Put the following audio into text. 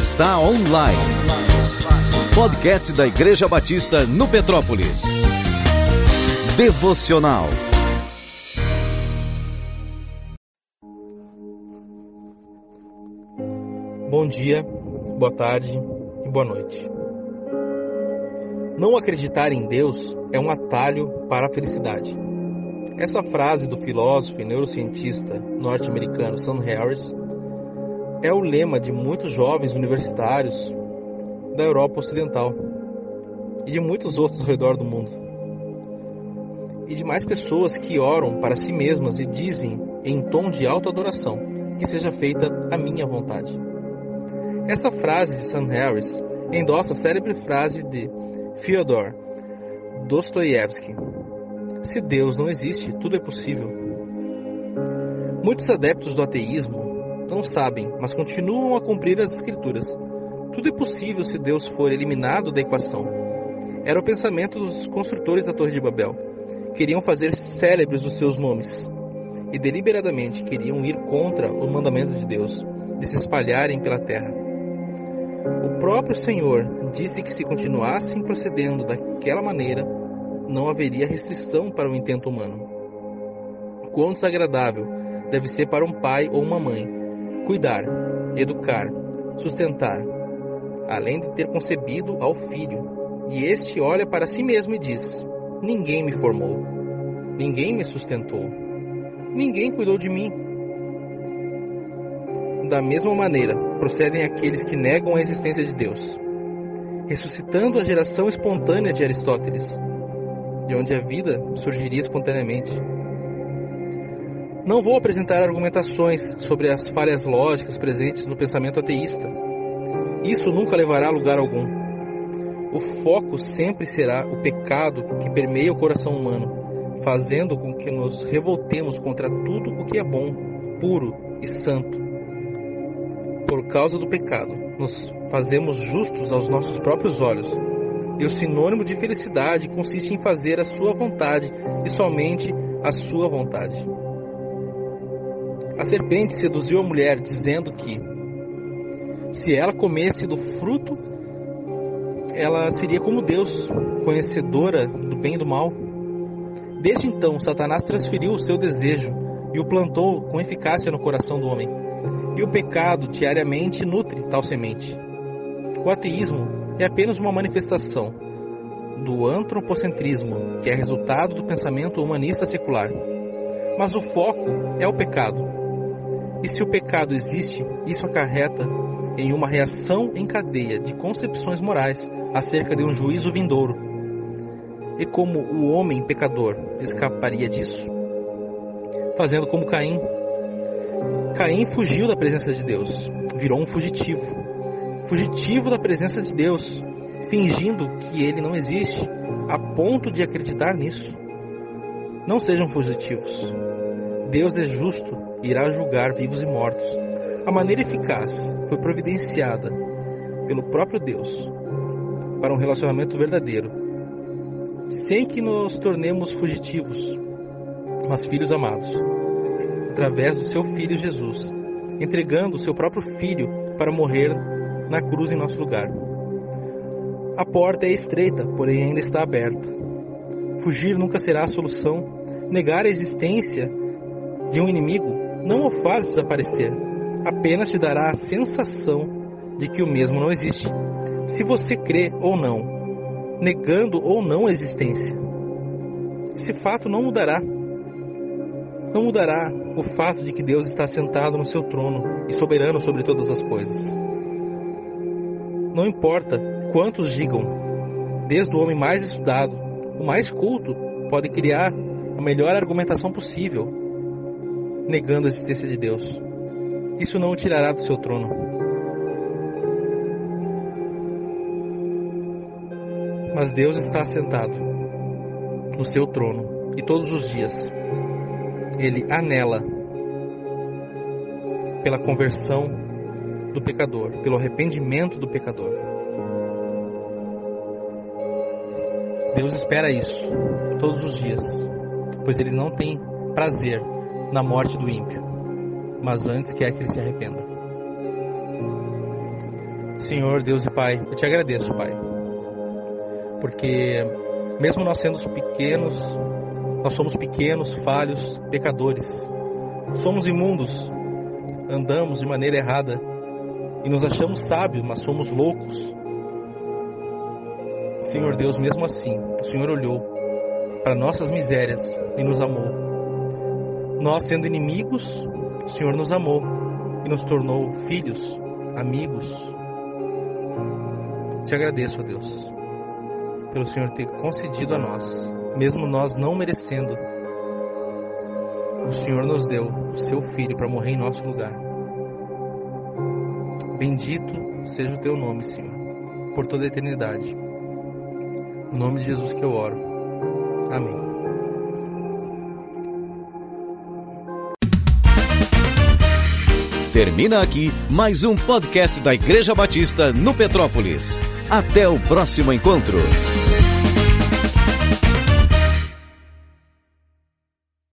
está online. Podcast da Igreja Batista no Petrópolis. Devocional. Bom dia, boa tarde e boa noite. Não acreditar em Deus é um atalho para a felicidade. Essa frase do filósofo e neurocientista norte-americano Sam Harris é o lema de muitos jovens universitários da Europa Ocidental e de muitos outros ao redor do mundo. E de mais pessoas que oram para si mesmas e dizem em tom de autoadoração que seja feita a minha vontade. Essa frase de Sam Harris endossa a célebre frase de Fyodor Dostoiévski: Se Deus não existe, tudo é possível. Muitos adeptos do ateísmo não sabem, mas continuam a cumprir as Escrituras. Tudo é possível se Deus for eliminado da equação. Era o pensamento dos construtores da Torre de Babel. Queriam fazer célebres os seus nomes e deliberadamente queriam ir contra o mandamento de Deus de se espalharem pela terra. O próprio Senhor disse que se continuassem procedendo daquela maneira, não haveria restrição para o intento humano. Quão desagradável deve ser para um pai ou uma mãe cuidar, educar, sustentar, além de ter concebido ao filho. E este olha para si mesmo e diz: Ninguém me formou, ninguém me sustentou, ninguém cuidou de mim. Da mesma maneira, procedem aqueles que negam a existência de Deus, ressuscitando a geração espontânea de Aristóteles, de onde a vida surgiria espontaneamente não vou apresentar argumentações sobre as falhas lógicas presentes no pensamento ateísta. Isso nunca levará a lugar algum. O foco sempre será o pecado que permeia o coração humano, fazendo com que nos revoltemos contra tudo o que é bom, puro e santo. Por causa do pecado, nos fazemos justos aos nossos próprios olhos, e o sinônimo de felicidade consiste em fazer a sua vontade e somente a sua vontade. A serpente seduziu a mulher, dizendo que se ela comesse do fruto, ela seria como Deus, conhecedora do bem e do mal. Desde então, Satanás transferiu o seu desejo e o plantou com eficácia no coração do homem. E o pecado diariamente nutre tal semente. O ateísmo é apenas uma manifestação do antropocentrismo, que é resultado do pensamento humanista secular. Mas o foco é o pecado, e se o pecado existe, isso acarreta em uma reação em cadeia de concepções morais acerca de um juízo vindouro. E como o homem pecador escaparia disso? Fazendo como Caim. Caim fugiu da presença de Deus, virou um fugitivo. Fugitivo da presença de Deus, fingindo que ele não existe, a ponto de acreditar nisso. Não sejam fugitivos. Deus é justo irá julgar vivos e mortos. A maneira eficaz foi providenciada pelo próprio Deus para um relacionamento verdadeiro, sem que nos tornemos fugitivos, mas filhos amados, através do seu Filho Jesus, entregando o seu próprio Filho para morrer na cruz em nosso lugar. A porta é estreita, porém ainda está aberta. Fugir nunca será a solução. Negar a existência de um inimigo não o faz desaparecer, apenas te dará a sensação de que o mesmo não existe. Se você crê ou não, negando ou não a existência, esse fato não mudará. Não mudará o fato de que Deus está sentado no seu trono e soberano sobre todas as coisas. Não importa quantos digam, desde o homem mais estudado, o mais culto, pode criar a melhor argumentação possível negando a existência de Deus. Isso não o tirará do seu trono. Mas Deus está assentado no seu trono e todos os dias ele anela pela conversão do pecador, pelo arrependimento do pecador. Deus espera isso todos os dias, pois ele não tem prazer na morte do ímpio, mas antes quer que ele se arrependa. Senhor, Deus e Pai, eu te agradeço, Pai, porque mesmo nós sendo pequenos, nós somos pequenos, falhos, pecadores, somos imundos, andamos de maneira errada e nos achamos sábios, mas somos loucos. Senhor Deus, mesmo assim, o Senhor olhou para nossas misérias e nos amou. Nós, sendo inimigos, o Senhor nos amou e nos tornou filhos, amigos. Te agradeço, a Deus, pelo Senhor ter concedido a nós, mesmo nós não merecendo, o Senhor nos deu o seu filho para morrer em nosso lugar. Bendito seja o teu nome, Senhor, por toda a eternidade. No nome de Jesus que eu oro. Amém. Termina aqui mais um podcast da Igreja Batista no Petrópolis. Até o próximo encontro.